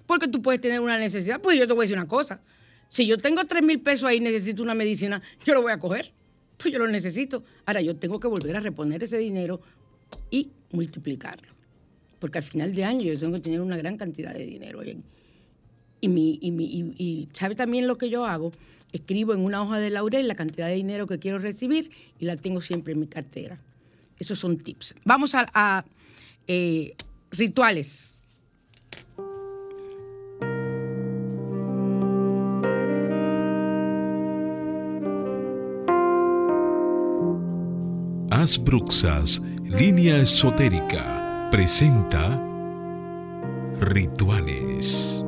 Speaker 3: Porque tú puedes tener una necesidad. Pues yo te voy a decir una cosa. Si yo tengo tres mil pesos ahí y necesito una medicina, yo lo voy a coger. Pues yo lo necesito. Ahora yo tengo que volver a reponer ese dinero y multiplicarlo. Porque al final de año yo tengo que tener una gran cantidad de dinero. Y, mi, y, mi- y- y ¿sabe también lo que yo hago? Escribo en una hoja de laurel la cantidad de dinero que quiero recibir y la tengo siempre en mi cartera. Esos son tips. Vamos a, eh, rituales.
Speaker 7: Asbruxas, línea esotérica, presenta Rituales.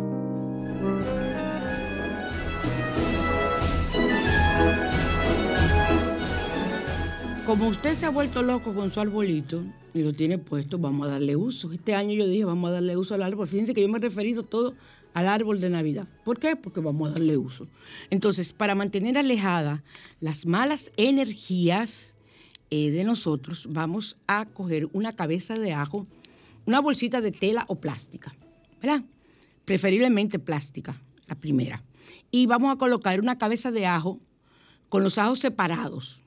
Speaker 3: Como usted se ha vuelto loco con su arbolito y lo tiene puesto, vamos a darle uso. Este año yo dije, vamos a darle uso al árbol. Fíjense que yo me he referido todo al árbol de Navidad. ¿Por qué? Porque vamos a darle uso. Entonces, para mantener alejadas las malas energías, eh, de nosotros, vamos a coger una cabeza de ajo, una bolsita de tela o plástica, ¿verdad? Preferiblemente plástica, la primera. Y vamos a colocar una cabeza de ajo con los ajos separados.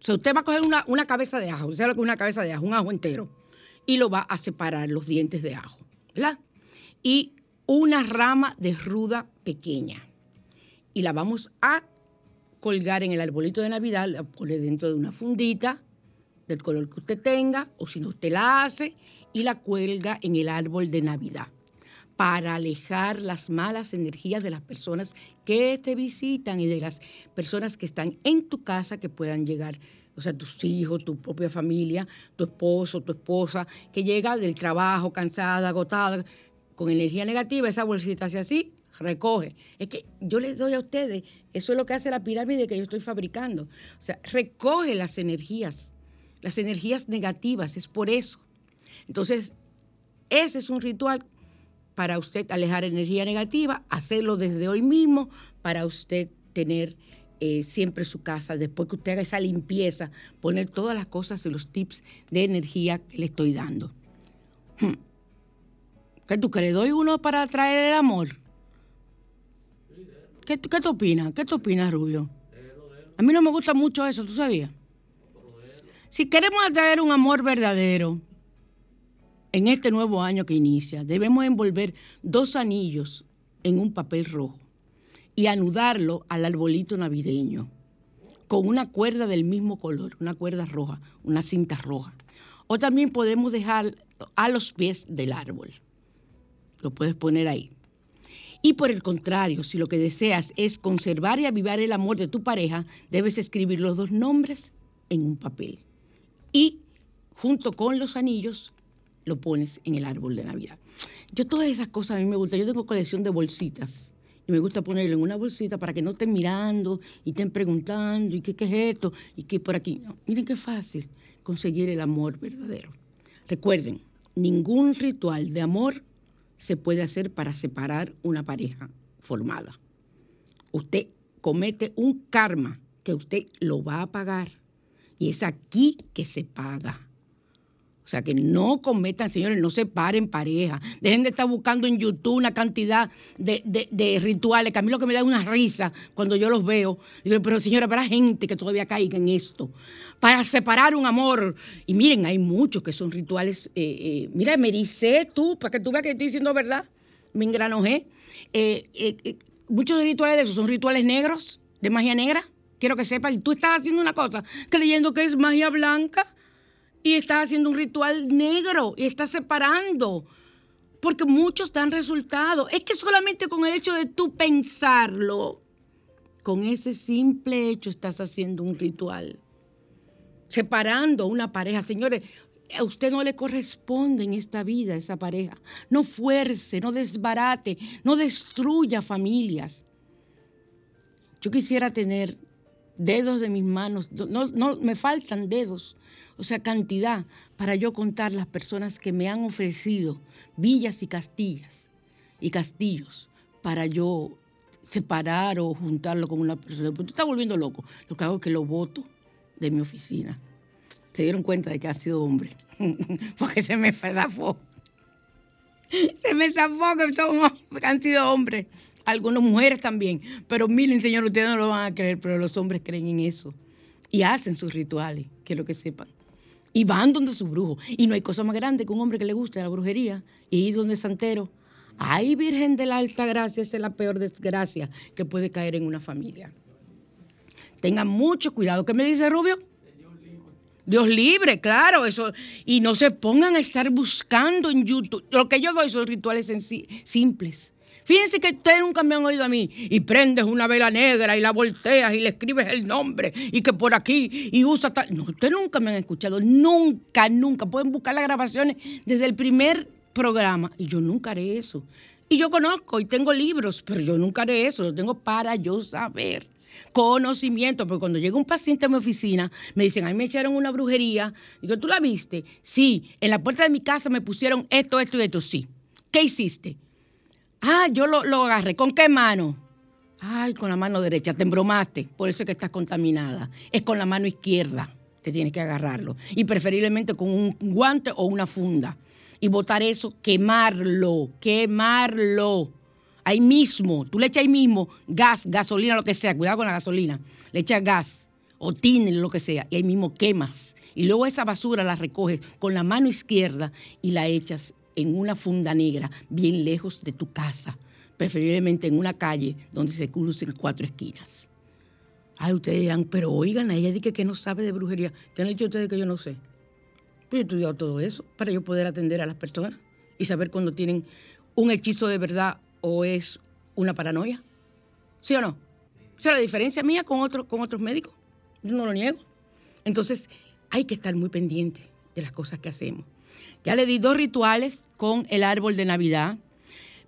Speaker 3: O sea, usted va a coger una, una cabeza de ajo, usted sabe lo que es una cabeza de ajo, un ajo entero, y lo va a separar los dientes de ajo, ¿verdad? Y una rama de ruda pequeña. Y la vamos a colgar en el arbolito de Navidad, la pone dentro de una fundita del color que usted tenga, o si no usted la hace, y la cuelga en el árbol de Navidad para alejar las malas energías de las personas que te visitan y de las personas que están en tu casa que puedan llegar, o sea, tus hijos, tu propia familia, tu esposo, tu esposa, que llega del trabajo cansada, agotada, con energía negativa, esa bolsita hace así, recoge. Es que yo les doy a ustedes, eso es lo que hace la pirámide que yo estoy fabricando. O sea, recoge las energías, las energías negativas, es por eso. Entonces, ese es un ritual para usted alejar energía negativa, hacerlo desde hoy mismo para usted tener eh, siempre su casa, después que usted haga esa limpieza, poner todas las cosas y los tips de energía que le estoy dando. Hmm. ¿Qué tú crees? ¿Doy uno para atraer el amor? ¿Qué, qué tú opinas? ¿Qué tú opinas, Rubio? A mí no me gusta mucho eso, ¿tú sabías? Si queremos atraer un amor verdadero en este nuevo año que inicia, debemos envolver dos anillos en un papel rojo y anudarlo al arbolito navideño con una cuerda del mismo color, una cuerda roja, una cinta roja. O también podemos dejar a los pies del árbol. Lo puedes poner ahí. Y por el contrario, si lo que deseas es conservar y avivar el amor de tu pareja, debes escribir los dos nombres en un papel. Y junto con los anillos lo pones en el árbol de Navidad. Yo todas esas cosas a mí me gustan. Yo tengo colección de bolsitas y me gusta ponerlo en una bolsita para que no estén mirando y estén preguntando y qué, es esto y qué por aquí. Miren qué fácil conseguir el amor verdadero. Recuerden, ningún ritual de amor se puede hacer para separar una pareja formada. Usted comete un karma que usted lo va a pagar y es aquí que se paga. O sea, que no cometan, señores, no separen pareja. Dejen de estar buscando en YouTube una cantidad de, rituales, que a mí lo que me da una risa cuando yo los veo. Digo, pero señora, para gente que todavía caiga en esto. Para separar un amor. Y miren, hay muchos que son rituales. eh, eh, mira, me ericé tú, para que tú veas que estoy diciendo verdad. Me engranojé. Eh, eh, muchos rituales de esos son rituales negros, de magia negra. Quiero que sepan. Y tú estás haciendo una cosa, creyendo que es magia blanca y estás haciendo un ritual negro y estás separando. Porque muchos dan resultado. Es que solamente con el hecho de tú pensarlo, con ese simple hecho estás haciendo un ritual. Separando una pareja. Señores, a usted no le corresponde en esta vida esa pareja. No fuerce, no desbarate, no destruya familias. Yo quisiera tener dedos de mis manos, no, no, me faltan dedos, o sea, cantidad, para yo contar las personas que me han ofrecido villas y castillas y castillos para yo separar o juntarlo con una persona. Tú estás volviendo loco. Lo que hago es que lo voto de mi oficina. Se dieron cuenta de que ha sido hombre, porque se me zafó. Se me zafó que han sido hombres. Algunas mujeres también. Pero miren, señor, ustedes no lo van a creer, pero los hombres creen en eso. Y hacen sus rituales, que lo que sepan. Y van donde su brujo. Y no hay cosa más grande que un hombre que le guste la brujería. Y ir donde Santero. Ay, Virgen de la Alta Gracia, esa es la peor desgracia que puede caer en una familia. Tengan mucho cuidado. ¿Qué me dice Rubio? Dios libre, claro, eso. Y no se pongan a estar buscando en YouTube. Lo que yo doy son rituales simples. Fíjense que ustedes nunca me han oído a mí. Y prendes una vela negra y la volteas y le escribes el nombre y que por aquí y usa tal. No, ustedes nunca me han escuchado. Nunca, nunca. Pueden buscar las grabaciones desde el primer programa. Y yo nunca haré eso. Y yo conozco y tengo libros, pero yo nunca haré eso. Lo tengo para yo saber. conocimiento, porque cuando llega un paciente a mi oficina, me dicen, a mí me echaron una brujería. Digo, ¿tú la viste? Sí, en la puerta de mi casa me pusieron esto, esto y esto. Sí. ¿Qué hiciste? Ah, yo lo, lo agarré. ¿Con qué mano? Ay, con la mano derecha. Te embromaste. Por eso es que estás contaminada. Es con la mano izquierda que tienes que agarrarlo. Y preferiblemente con un guante o una funda. Y botar eso, quemarlo, quemarlo. Ahí mismo, tú le echas ahí mismo gas, gasolina, lo que sea, cuidado con la gasolina. Le echas gas o tiner, lo que sea, y ahí mismo quemas. Y luego esa basura la recoges con la mano izquierda y la echas en una funda negra, bien lejos de tu casa, preferiblemente en una calle donde se crucen cuatro esquinas. Ay, ustedes dirán, pero oigan, ella dice que no sabe de brujería. ¿Qué han dicho ustedes que yo no sé? Pues yo he estudiado todo eso para yo poder atender a las personas y saber cuando tienen un hechizo de verdad o es una paranoia. ¿Sí o no? Esa es la diferencia mía con, con otros médicos. Yo no lo niego. Entonces, hay que estar muy pendiente de las cosas que hacemos. Ya le di dos rituales con el árbol de Navidad.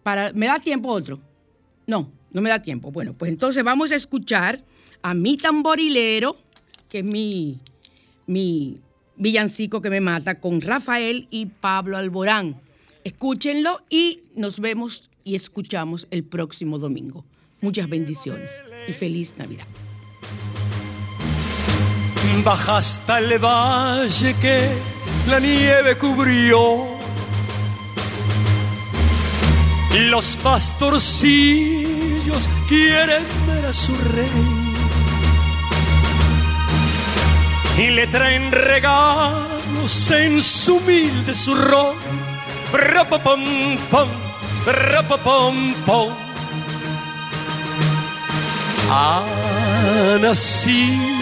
Speaker 3: Para, ¿Me da tiempo otro? No, no me da tiempo. Bueno, pues entonces vamos a escuchar a mi tamborilero, que es mi, mi villancico que me mata, con Rafael y Pablo Alborán. Escúchenlo y nos vemos y escuchamos el próximo domingo. Muchas bendiciones y feliz Navidad.
Speaker 8: Baja hasta el valle que la nieve cubrió. Los pastorcillos quieren ver a su rey y le traen regalos en su humilde zurrón. Rapapom, pom, rapapom, pom. Ha nacido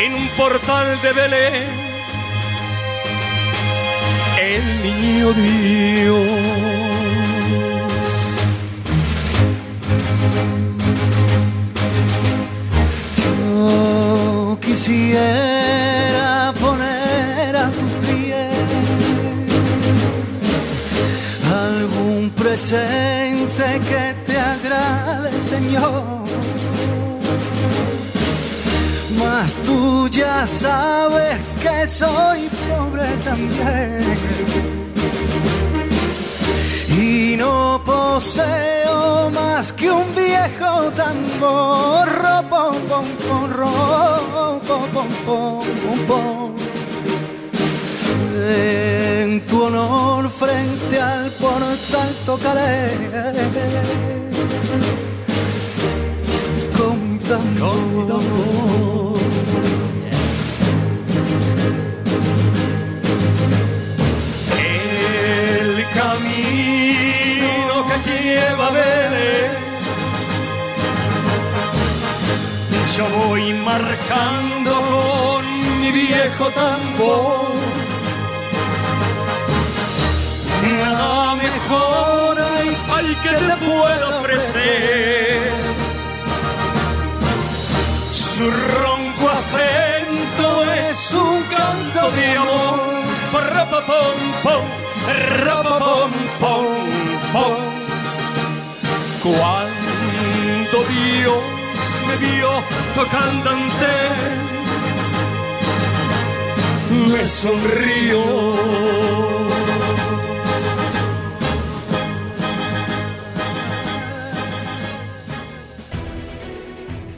Speaker 8: en un portal de Belén el niño Dios.
Speaker 2: Yo quisiera poner a tu pie algún presente que te agrade, Señor. Mas tú ya sabes que soy pobre también y no poseo más que un viejo tambor. Ro, pom, pom, ro, pom. En tu honor frente al portal tocaré
Speaker 8: El camino que lleva. Yo voy marcando con mi viejo tambor. Nada mejor hay que te pueda ofrecer. Su ronco acento es un canto de amor. Rapapom, pom, rapapom, pom, pom. Cuando Dios me vio tocando ante me sonrió.